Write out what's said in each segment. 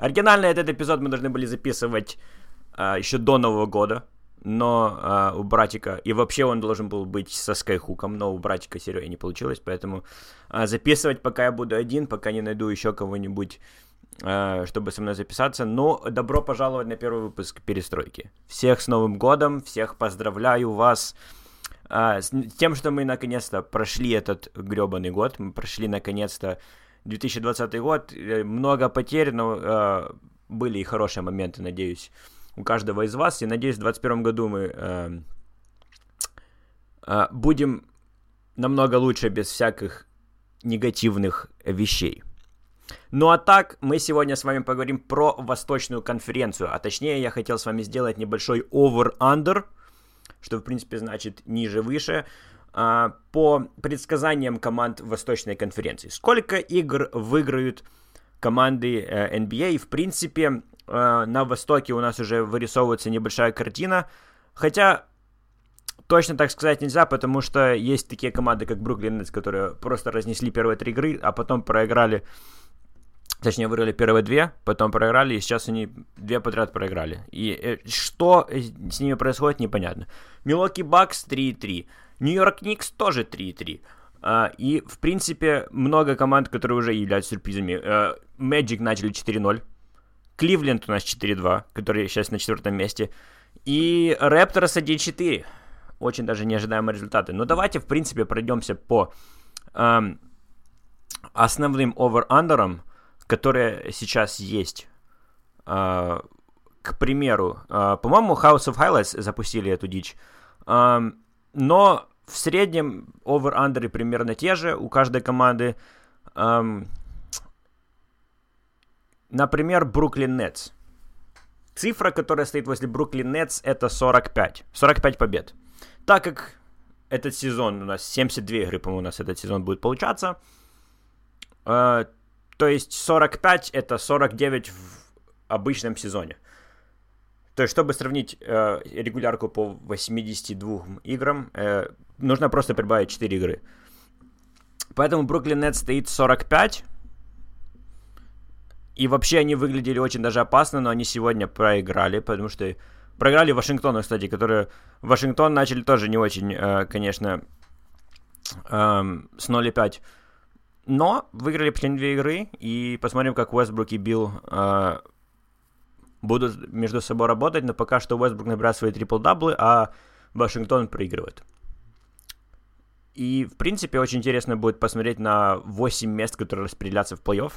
Оригинально этот эпизод мы должны были записывать а, еще до Нового года, но а, у братика, и вообще он должен был быть со Скайхуком, но у братика Сереги не получилось, поэтому а, записывать пока я буду один, пока не найду еще кого-нибудь, а, чтобы со мной записаться. Но добро пожаловать на первый выпуск Перестройки. Всех с Новым годом, всех поздравляю вас а, с тем, что мы наконец-то прошли этот гребаный год, мы прошли наконец-то 2020 год, э, много потерь, но а, были и хорошие моменты, надеюсь у каждого из вас. И надеюсь, в 2021 году мы э, э, будем намного лучше без всяких негативных вещей. Ну а так, мы сегодня с вами поговорим про Восточную конференцию, а точнее я хотел с вами сделать небольшой over-under, что в принципе значит ниже-выше, по предсказаниям команд Восточной конференции. Сколько игр выиграют команды э, NBA? И в принципе э, на Востоке у нас уже вырисовывается небольшая картина. Хотя точно так сказать нельзя, потому что есть такие команды, как Бруклин которые просто разнесли первые три игры, а потом проиграли, точнее, выиграли первые две, потом проиграли, и сейчас они две подряд проиграли. И э, что с ними происходит, непонятно. Милоки Бакс 3-3, Нью-Йорк Никс тоже 3-3. Uh, и, в принципе, много команд, которые уже являются сюрпризами. Uh, начали 4-0. Кливленд у нас 4-2, который сейчас на четвертом месте. И Репторс 1-4. Очень даже неожидаемые результаты. Но давайте, в принципе, пройдемся по эм, основным over-underам, которые сейчас есть. Э, к примеру, э, по-моему, House of Highlights запустили эту дичь. Э, но в среднем over-underы примерно те же у каждой команды. Эм, Например, Бруклин Нетс. Цифра, которая стоит возле Бруклин Нетс, это 45. 45 побед. Так как этот сезон у нас 72 игры, по-моему, у нас этот сезон будет получаться. Э, то есть 45 это 49 в обычном сезоне. То есть, чтобы сравнить э, регулярку по 82 играм, э, нужно просто прибавить 4 игры. Поэтому Бруклин Нетс стоит 45, и вообще они выглядели очень даже опасно, но они сегодня проиграли, потому что проиграли Вашингтону, кстати, которые... Вашингтон начали тоже не очень, э, конечно, эм, с 0,5. Но выиграли последние две игры, и посмотрим, как Уэстбрук и Билл э, будут между собой работать, но пока что Уэстбрук набирает свои трипл-даблы, а Вашингтон проигрывает. И, в принципе, очень интересно будет посмотреть на 8 мест, которые распределятся в плей-офф.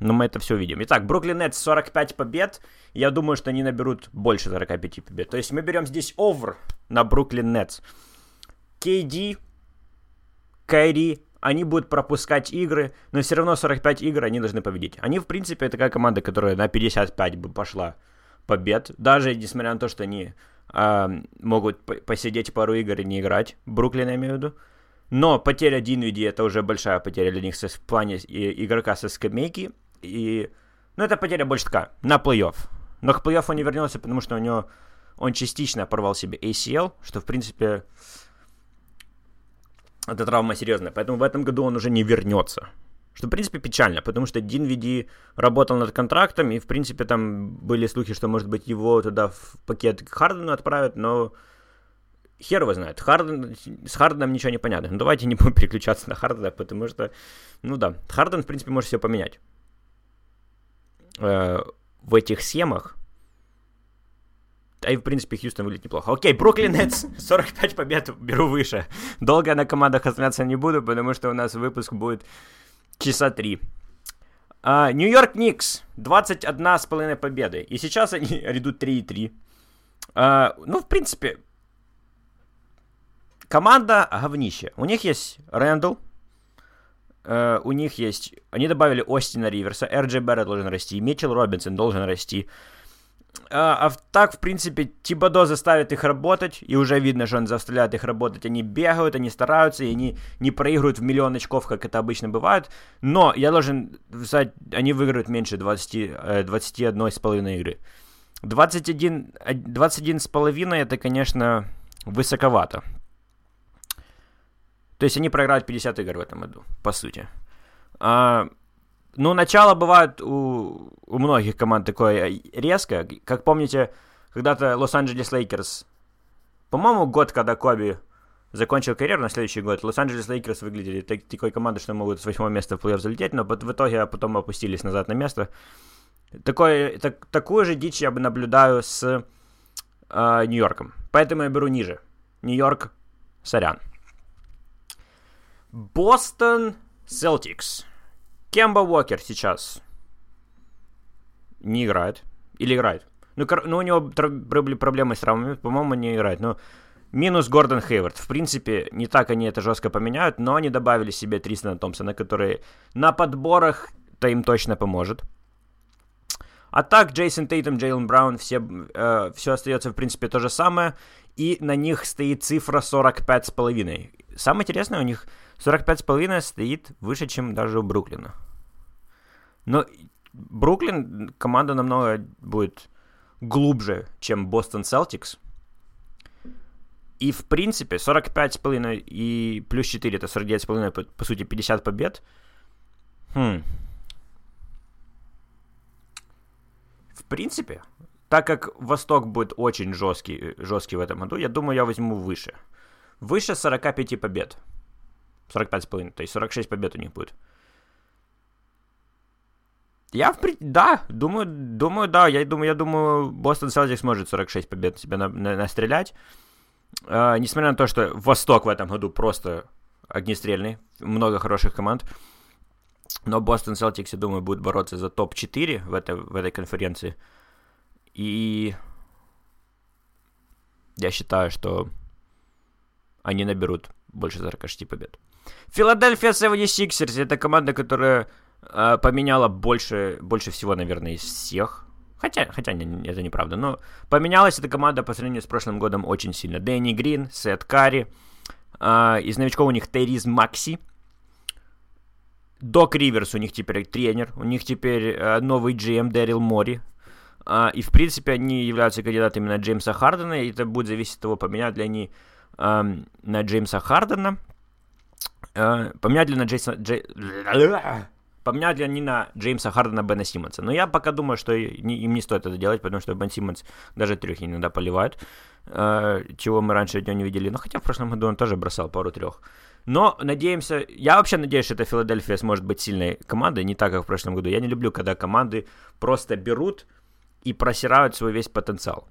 Но мы это все увидим. Итак, Бруклин Нетс 45 побед. Я думаю, что они наберут больше 45 побед. То есть мы берем здесь овер на Бруклин Нетс. KD, Кайри, они будут пропускать игры, но все равно 45 игр они должны победить. Они, в принципе, такая команда, которая на 55 бы пошла побед. Даже несмотря на то, что они э, могут посидеть пару игр и не играть. Бруклин, я имею в виду. Но потеря Динвиди это уже большая потеря для них в плане игрока со скамейки. И, ну, это потеря больше такая, на плей-офф. Но к плей-оффу он не вернулся, потому что у него он частично порвал себе ACL, что, в принципе, эта травма серьезная. Поэтому в этом году он уже не вернется. Что, в принципе, печально, потому что Динвиди работал над контрактом, и, в принципе, там были слухи, что, может быть, его туда в пакет к Хардену отправят, но хер его знает. Харден, с Харденом ничего не понятно. Ну, давайте не будем переключаться на Хардена, потому что, ну да, Харден, в принципе, может все поменять. Э, в этих схемах. Да и, в принципе, Хьюстон выглядит неплохо. Окей, Бруклин Нетс, 45 побед беру выше. Долго на командах оставляться не буду, потому что у нас выпуск будет часа три. А, Нью-Йорк Никс, 21 с половиной победы. И сейчас они идут 3,3. Uh, ну, в принципе, команда говнище. У них есть Рэндалл, Uh, у них есть... Они добавили Остина Риверса, Эрджи Берретт должен расти, Митчелл Робинсон должен расти. Uh, а так, в принципе, Тибадо заставит их работать, и уже видно, что он заставляет их работать. Они бегают, они стараются, и они не проигрывают в миллион очков, как это обычно бывает. Но я должен сказать, они выиграют меньше 20, 21 с половиной игры. 21, 21 с половиной это, конечно, высоковато. То есть они проиграют 50 игр в этом году, по сути. А, ну, начало бывает у, у многих команд такое резкое. Как помните, когда-то Лос-Анджелес Лейкерс, по-моему, год, когда Коби закончил карьеру на следующий год, Лос-Анджелес Лейкерс выглядели так, такой командой, что могут с восьмого места в плей-офф залететь, но в итоге потом опустились назад на место. Такое, так, такую же дичь я бы наблюдаю с э, Нью-Йорком. Поэтому я беру ниже. Нью-Йорк, сорян. Бостон Селтикс. Кемба Уокер сейчас не играет. Или играет. Ну, ну у него проблемы с травмами, по-моему, не играет. Но минус Гордон Хейвард. В принципе, не так они это жестко поменяют, но они добавили себе Тристона Томпсона, который на подборах-то им точно поможет. А так, Джейсон Тейтом, Джейлен Браун, все, э, все остается, в принципе, то же самое. И на них стоит цифра 45,5. Самое интересное, у них 45,5 стоит выше, чем даже у Бруклина. Но Бруклин команда намного будет глубже, чем Бостон Селтикс. И, в принципе, 45,5 и плюс 4, это 49,5, по, сути, 50 побед. Хм. В принципе, так как Восток будет очень жесткий, жесткий в этом году, я думаю, я возьму выше. Выше 45 побед. 45,5, то есть 46 побед у них будет. Я, в при... да, думаю, думаю, да, я думаю, я думаю, Бостон Селтикс сможет 46 побед себе на, на, настрелять. Uh, несмотря на то, что Восток в этом году просто огнестрельный, много хороших команд. Но Бостон Селтикс, я думаю, будет бороться за топ-4 в этой, в этой конференции. И я считаю, что они наберут больше 46 побед. Филадельфия 76ers это команда, которая э, поменяла больше, больше всего, наверное, из всех. Хотя, хотя не, это неправда, но поменялась эта команда по сравнению с прошлым годом очень сильно. Дэнни Грин, Сет Карри, э, из новичков у них Терриз Макси, Док Риверс у них теперь тренер, у них теперь э, новый GM Дэрил Мори, Uh, и, в принципе, они являются кандидатами на Джеймса Хардена, и это будет зависеть от того, поменяют ли они uh, на Джеймса Хардена, uh, поменяют ли на Джейса... Джей... Поменяют ли они на Джеймса Хардена Бена Симмонса. Но я пока думаю, что им не стоит это делать, потому что Бен Симмонс даже трех иногда поливает, чего мы раньше от него не видели. Но хотя в прошлом году он тоже бросал пару трех. Но надеемся, я вообще надеюсь, что эта Филадельфия сможет быть сильной командой, не так, как в прошлом году. Я не люблю, когда команды просто берут и просирают свой весь потенциал.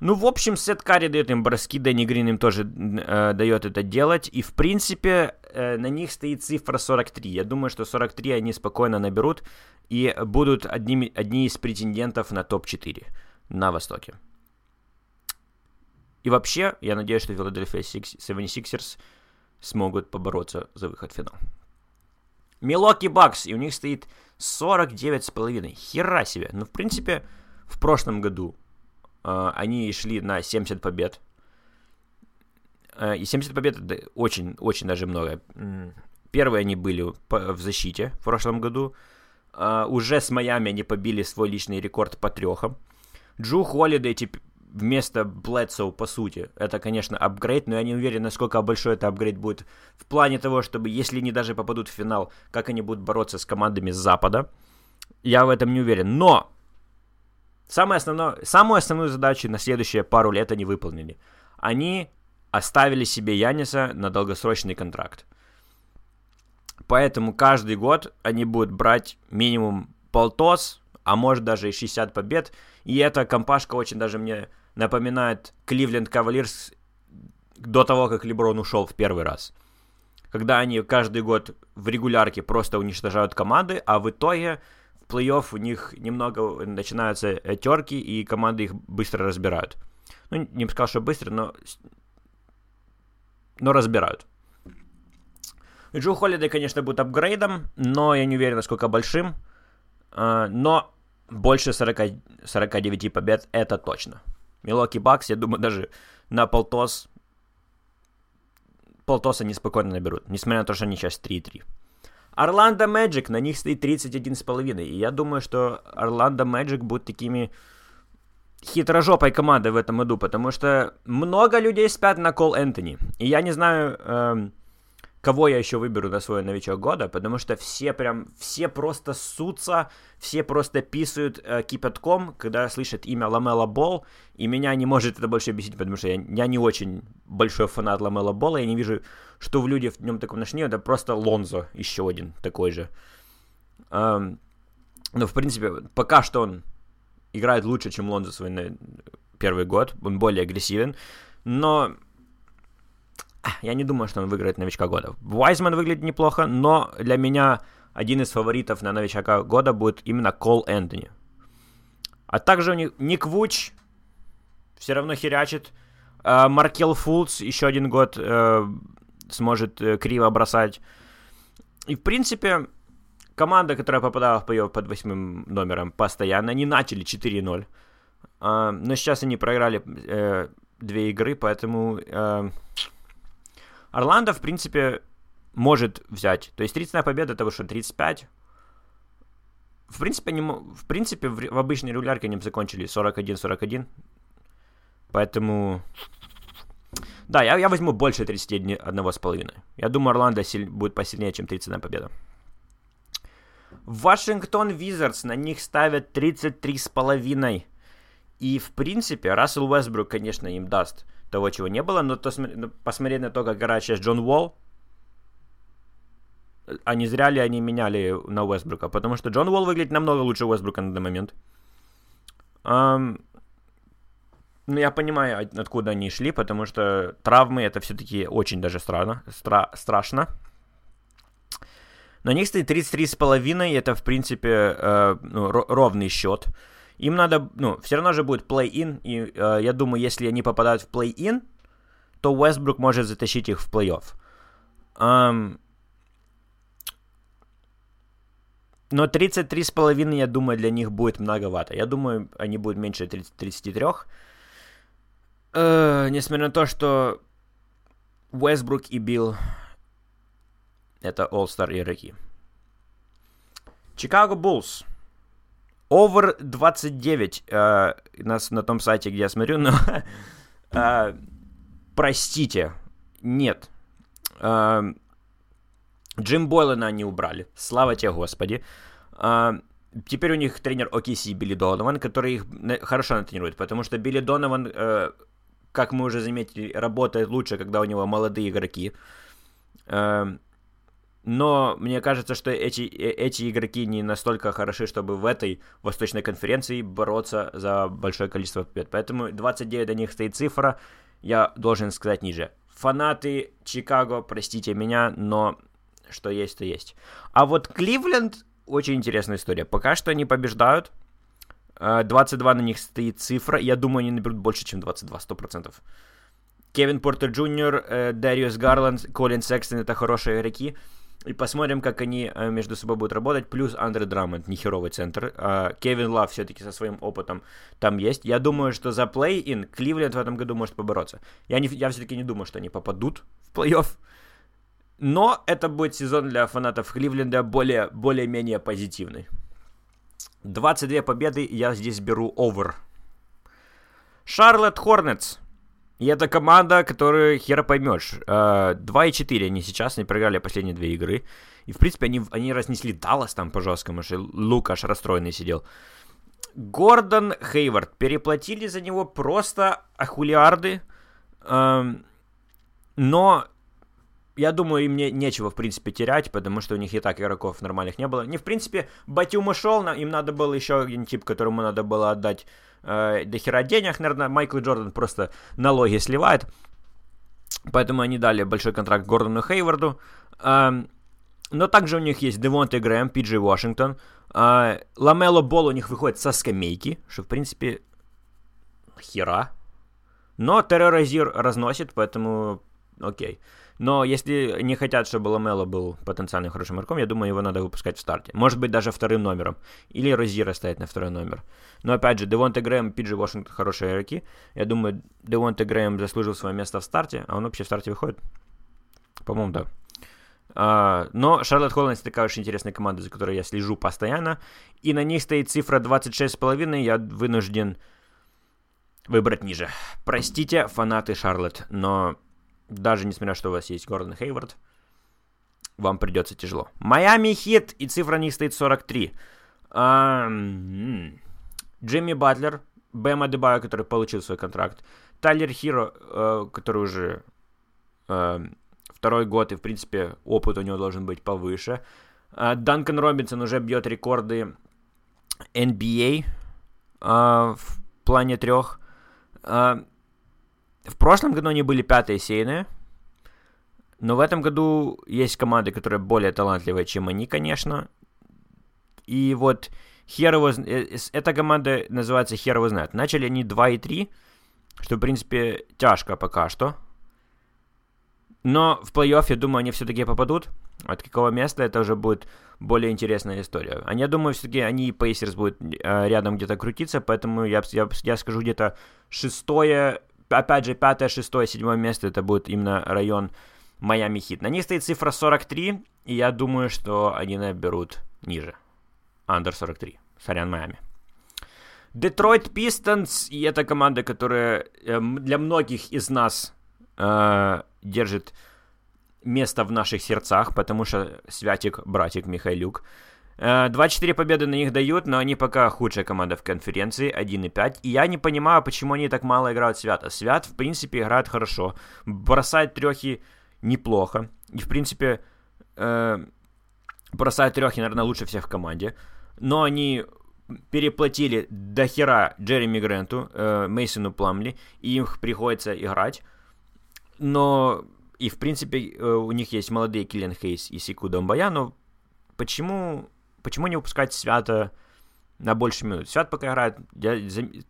Ну, в общем, Сет Карри дает им броски, Дэнни Грин им тоже э, дает это делать. И, в принципе, э, на них стоит цифра 43. Я думаю, что 43 они спокойно наберут и будут одними, одни из претендентов на топ-4 на Востоке. И вообще, я надеюсь, что Филадельфия 76ers смогут побороться за выход в финал. Милоки Бакс, и у них стоит 49,5. Хера себе. Ну, в принципе, в прошлом году они шли на 70 побед. Э, и 70 побед это очень, очень даже много. Первые они были в защите в прошлом году. Э, уже с Майами они побили свой личный рекорд по трехам. Джу Холидей вместо Блэдсоу, по сути. Это, конечно, апгрейд, но я не уверен, насколько большой это апгрейд будет в плане того, чтобы, если они даже попадут в финал, как они будут бороться с командами с Запада. Я в этом не уверен. Но самое основное, самую основную задачу на следующие пару лет они выполнили. Они оставили себе Яниса на долгосрочный контракт. Поэтому каждый год они будут брать минимум полтос, а может даже и 60 побед. И эта компашка очень даже мне напоминает Кливленд Кавалерс до того, как Леброн ушел в первый раз. Когда они каждый год в регулярке просто уничтожают команды, а в итоге в плей-офф у них немного начинаются терки, и команды их быстро разбирают. Ну, не бы сказал, что быстро, но, но разбирают. Джо Холлидей, конечно, будет апгрейдом, но я не уверен, насколько большим. А, но больше 40, 49 побед это точно. Милоки Бакс, я думаю, даже на полтос полтоса неспокойно наберут, несмотря на то, что они сейчас 3-3. Орландо Мэджик, на них стоит 31,5. И я думаю, что Орландо Мэджик будут такими хитрожопой командой в этом году, потому что много людей спят на Кол Энтони. И я не знаю, эм, кого я еще выберу на свой новичок года, потому что все прям, все просто сутся, все просто писают э, кипятком, когда слышат имя Ламела Бол, и меня не может это больше бесить, потому что я, я не очень большой фанат Ламела Бола, я не вижу, что в люди в нем таком нашли, это просто Лонзо, еще один такой же. Эм, но, в принципе, пока что он играет лучше, чем Лонзо свой на первый год, он более агрессивен, но я не думаю, что он выиграет новичка года. Вайзман выглядит неплохо, но для меня один из фаворитов на новичка года будет именно Кол Энтони. А также у них Ник Вуч все равно херячит. Uh, Маркел Фулц еще один год uh, сможет uh, криво бросать. И, в принципе, команда, которая попадала в плей под восьмым номером постоянно, они начали 4-0. Uh, но сейчас они проиграли uh, две игры, поэтому... Uh, Орландо, в принципе, может взять. То есть 30 победа, это что, 35? В принципе, они, в принципе, в, в обычной регулярке они закончили 41-41. Поэтому... Да, я, я возьму больше 31,5. Я думаю, Орландо силь, будет посильнее, чем 31 победа. Вашингтон Визардс, на них ставят 33,5. И, в принципе, Рассел Уэсбрук, конечно, им даст того, чего не было, но то, ну, посмотреть на то, как играет сейчас Джон Уолл, а не зря ли они меняли на Уэсбрука, потому что Джон Уолл выглядит намного лучше Уэсбрука на данный момент. Um, ну, я понимаю, откуда они шли, потому что травмы это все-таки очень даже странно, стра- страшно. На них стоит 33,5, это, в принципе, э, ну, ровный счет. Им надо, ну, все равно же будет плей-ин, и э, я думаю, если они попадают в плей-ин, то Уэстбрук может затащить их в плей-офф. Um, но 33,5, я думаю, для них будет многовато. Я думаю, они будут меньше 30, 33. Uh, несмотря на то, что Уэсбрук и Билл это All-Star игроки. Чикаго Буллс. Over 29 э, нас на том сайте, где я смотрю, но э, простите, нет. Э, Джим Бойлена они убрали, слава тебе, Господи. Э, теперь у них тренер OKC Билли Донован, который их хорошо тренирует, потому что Билли Донован, э, как мы уже заметили, работает лучше, когда у него молодые игроки. Э, но мне кажется, что эти, э, эти игроки не настолько хороши, чтобы в этой восточной конференции бороться за большое количество побед. Поэтому 29 до них стоит цифра, я должен сказать ниже. Фанаты Чикаго, простите меня, но что есть, то есть. А вот Кливленд, очень интересная история. Пока что они побеждают. 22 э, на них стоит цифра. Я думаю, они наберут больше, чем 22, 100%. Кевин Портер Джуниор, э, Дариус Гарланд, Колин Секстон — это хорошие игроки. И посмотрим, как они э, между собой будут работать. Плюс Андре Драмонд, нехеровый центр. А, Кевин Лав все-таки со своим опытом там есть. Я думаю, что за плей-ин Кливленд в этом году может побороться. Я, не, я все-таки не думаю, что они попадут в плей-офф. Но это будет сезон для фанатов Кливленда более, более-менее позитивный. 22 победы, я здесь беру овер. Шарлотт Хорнетс. И это команда, которую хера поймешь. 2-4 они сейчас, они проиграли последние две игры. И, в принципе, они, они разнесли Даллас там по жесткому, что Лукаш расстроенный сидел. Гордон Хейвард. Переплатили за него просто ахулиарды. Эм, но я думаю, им не, нечего, в принципе, терять, потому что у них и так игроков нормальных не было. Не, в принципе, Батюм ушел, им надо было еще один тип, которому надо было отдать э, до хера денег, наверное, Майкл Джордан просто налоги сливает. Поэтому они дали большой контракт Гордону Хейварду. Э, но также у них есть Девонте Грэм, Пиджи Вашингтон. Э, Ламело Бол у них выходит со скамейки, что, в принципе, хера. Но терроризир разносит, поэтому окей. Но если не хотят, чтобы Ламело был потенциально хорошим игроком, я думаю, его надо выпускать в старте. Может быть, даже вторым номером. Или Розира стоять на второй номер. Но опять же, Девонте Грэм, Пиджи Вашингтон хорошие игроки. Я думаю, Девонте Грэм заслужил свое место в старте, а он вообще в старте выходит. По-моему, да. Uh, но Шарлотт Холландс такая очень интересная команда, за которой я слежу постоянно. И на них стоит цифра 26,5. Я вынужден выбрать ниже. Простите, фанаты Шарлотт, но даже несмотря, что у вас есть Гордон Хейвард, вам придется тяжело. Майами Хит, и цифра них стоит 43. Джимми Батлер, Бэм Адебайо, который получил свой контракт, Тайлер Хиро, э, который уже э, второй год, и, в принципе, опыт у него должен быть повыше. Э, Данкан Робинсон уже бьет рекорды NBA в плане трех. В прошлом году они были пятые сейные, но в этом году есть команды, которые более талантливые, чем они, конечно. И вот хер его... Эта команда называется хер знает. Начали они 2 и 3, что, в принципе, тяжко пока что. Но в плей-офф, я думаю, они все-таки попадут. От какого места это уже будет более интересная история. А я думаю, все-таки они и Пейсерс будут э, рядом где-то крутиться, поэтому я, я, я скажу где-то шестое, опять же, пятое, шестое, седьмое место, это будет именно район Майами Хит. На них стоит цифра 43, и я думаю, что они наберут ниже. Under 43. Сорян, Майами. Детройт Пистонс, и это команда, которая э, для многих из нас э, держит место в наших сердцах, потому что Святик, братик Михайлюк. 24 э, победы на них дают, но они пока худшая команда в конференции, 1,5. И я не понимаю, почему они так мало играют Свята. Свят, в принципе, играет хорошо. Бросает трехи неплохо. И, в принципе, э, бросает трехи, наверное, лучше всех в команде. Но они переплатили до хера Джереми Гранту, э, Мейсону Пламли, и им приходится играть. Но и, в принципе, э, у них есть молодые Киллиан Хейс и Сику Домбая, но почему, почему не выпускать Свята на больше минут? Свят пока играет,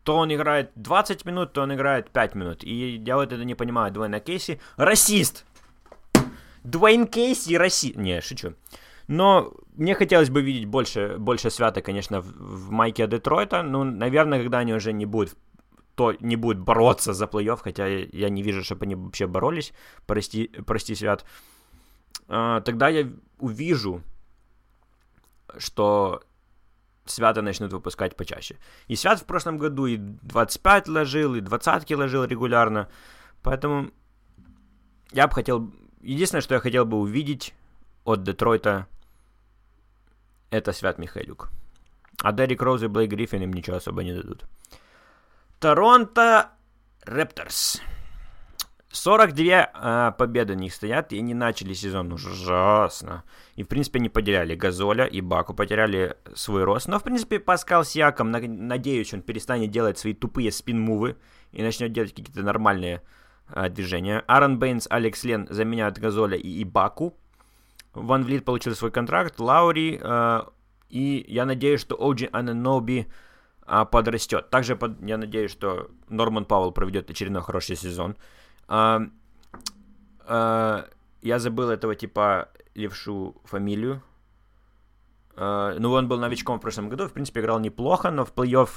то он играет 20 минут, то он играет 5 минут. И я вот это не понимаю. Дуэйна Кейси расист! Дуэйн Кейси расист! Не, шучу. Но мне хотелось бы видеть больше, больше свята, конечно, в, в майке Детройта. Ну, наверное, когда они уже не будут то не будет бороться за плей-офф, хотя я не вижу, чтобы они вообще боролись, прости, прости Свят, а, тогда я увижу, что Свята начнут выпускать почаще. И Свят в прошлом году и 25 ложил, и 20 ложил регулярно, поэтому я бы хотел... Единственное, что я хотел бы увидеть от Детройта, это Свят Михайлюк. А Дерек Роуз и Блейк Гриффин им ничего особо не дадут. Торонто Репторс. 42 э, победы у них стоят, и они начали сезон ужасно. И, в принципе, они потеряли Газоля и Баку, потеряли свой рост. Но, в принципе, Паскал Сиаком, надеюсь, он перестанет делать свои тупые спин-мувы и начнет делать какие-то нормальные э, движения. Аарон Бейнс, Алекс Лен заменяют Газоля и Ибаку. Ван Влит получил свой контракт, Лаури, э, и я надеюсь, что Оджи Ананоби а, подрастет. Также под, я надеюсь, что Норман Пауэлл проведет очередной хороший сезон. А, а, я забыл этого типа левшу фамилию. А, ну, он был новичком в прошлом году, в принципе, играл неплохо, но в плей-офф,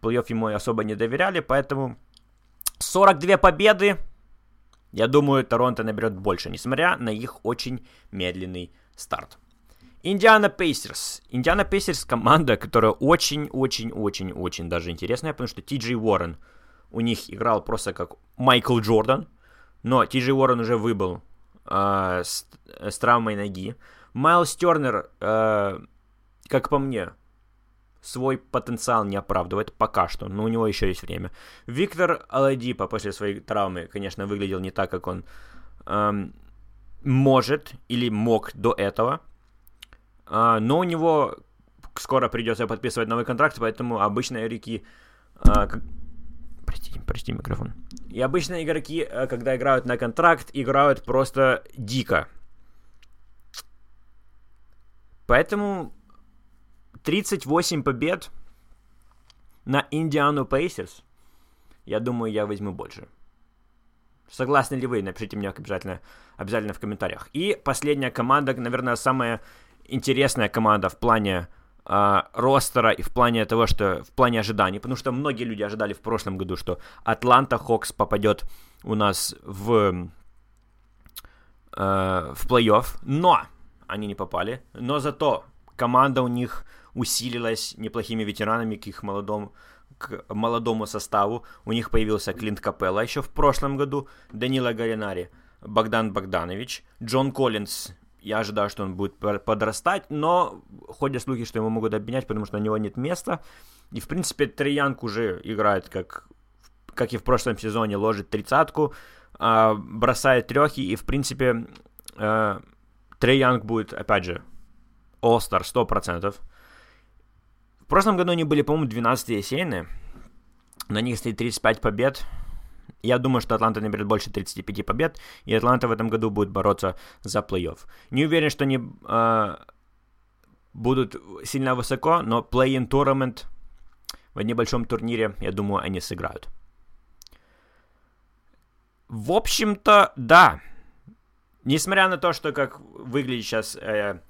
плей-офф ему особо не доверяли, поэтому 42 победы. Я думаю, Торонто наберет больше, несмотря на их очень медленный старт. Индиана Пейсерс. Индиана Пейсерс команда, которая очень-очень-очень-очень даже интересная, потому что Ти Джей Уоррен у них играл просто как Майкл Джордан, но Ти Джей Уоррен уже выбыл э, с, с травмой ноги. Майлз Тернер, э, как по мне, свой потенциал не оправдывает пока что, но у него еще есть время. Виктор Аладипа после своей травмы, конечно, выглядел не так, как он эм, может или мог до этого. А, но у него скоро придется подписывать новый контракт, поэтому обычно игроки... А, как... Простите, прости микрофон. И обычно игроки, э, когда играют на контракт, играют просто дико. Поэтому 38 побед на Индиану Пейсерс, я думаю, я возьму больше. Согласны ли вы? Напишите мне обязательно, обязательно в комментариях. И последняя команда, наверное, самая интересная команда в плане э, ростера и в плане того, что в плане ожиданий, потому что многие люди ожидали в прошлом году, что Атланта Хокс попадет у нас в, э, в плей-офф, но они не попали, но зато команда у них усилилась неплохими ветеранами к их молодому, к молодому составу. У них появился Клинт Капелла еще в прошлом году, Данила Гаринари, Богдан Богданович, Джон Коллинз Я ожидаю, что он будет подрастать, но ходят слухи, что его могут обменять, потому что на него нет места. И, в принципе, Триянг уже играет, как, как и в прошлом сезоне, ложит тридцатку, э, бросает трехи, и, в принципе, э, Янг будет, опять же, All-Star 100%. В прошлом году они были, по-моему, 12-е сейны. На них стоит 35 побед. Я думаю, что Атланта наберет больше 35 побед, и Атланта в этом году будет бороться за плей-офф. Не уверен, что они э, будут сильно высоко, но play-in tournament в небольшом турнире, я думаю, они сыграют. В общем-то, да. Несмотря на то, что как выглядит сейчас э,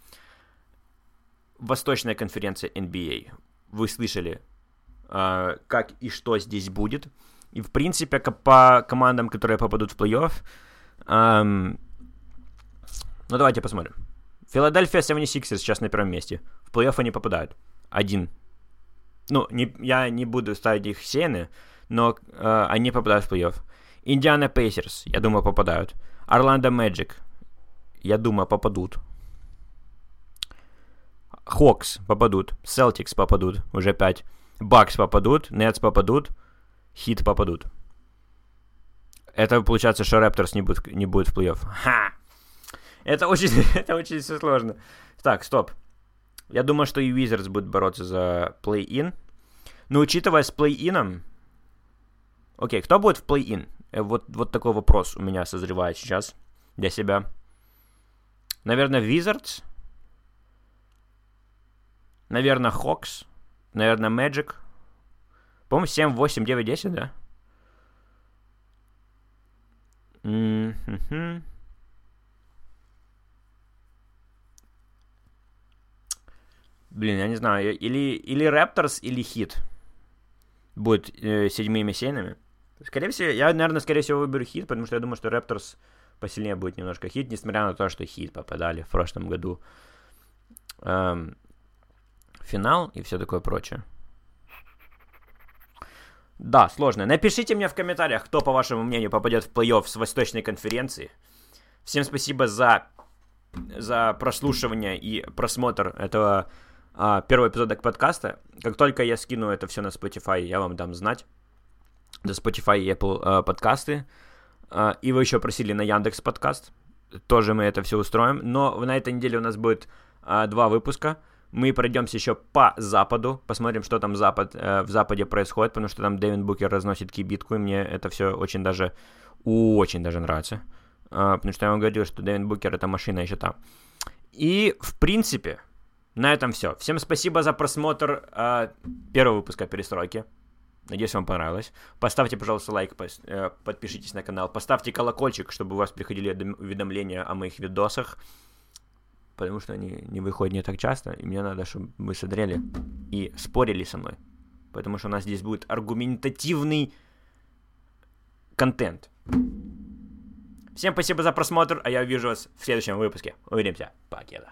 Восточная конференция NBA, вы слышали, э, как и что здесь будет. И, в принципе, по командам, которые попадут в плей-офф, эм, ну, давайте посмотрим. Филадельфия 76ers сейчас на первом месте. В плей-офф они попадают. Один. Ну, не, я не буду ставить их сены, но э, они попадают в плей-офф. Индиана Пейсерс, я думаю, попадают. Орландо Мэджик, я думаю, попадут. Хокс попадут. Селтикс попадут, уже 5. Бакс попадут, Нетс попадут, Хит попадут. Это получается, что Рапторс не будет, не будет в плей-офф. Ха! Это очень, это очень все сложно. Так, стоп. Я думаю, что и Wizards будет бороться за плей-ин. Но учитывая с плей-ином... Окей, кто будет в плей-ин? Э, вот, вот такой вопрос у меня созревает сейчас для себя. Наверное, Wizards. Наверное, Hawks. Наверное, Magic. По-моему, 7, 8, 9, 10, да? Mm-hmm. Блин, я не знаю. Или, или Raptors, или Хит будет э, седьмыми сейнами. Скорее всего, я, наверное, скорее всего выберу Хит, потому что я думаю, что Raptors посильнее будет немножко Хит, несмотря на то, что Хит попадали в прошлом году эм, финал и все такое прочее. Да, сложно. Напишите мне в комментариях, кто, по вашему мнению, попадет в плей-офф с Восточной конференции. Всем спасибо за, за прослушивание и просмотр этого а, первого эпизода подкаста. Как только я скину это все на Spotify, я вам дам знать. До Spotify и Apple а, подкасты. А, и вы еще просили на Яндекс подкаст. Тоже мы это все устроим. Но на этой неделе у нас будет а, два выпуска. Мы пройдемся еще по Западу, посмотрим, что там запад, э, в Западе происходит, потому что там Дэвин Букер разносит кибитку, и мне это все очень даже, очень даже нравится. Э, потому что я вам говорил, что Дэвин Букер это машина еще там. И, в принципе, на этом все. Всем спасибо за просмотр э, первого выпуска перестройки. Надеюсь, вам понравилось. Поставьте, пожалуйста, лайк, э, подпишитесь на канал, поставьте колокольчик, чтобы у вас приходили уведомления о моих видосах потому что они не выходят не так часто, и мне надо, чтобы вы смотрели и спорили со мной, потому что у нас здесь будет аргументативный контент. Всем спасибо за просмотр, а я увижу вас в следующем выпуске. Увидимся. Покеда.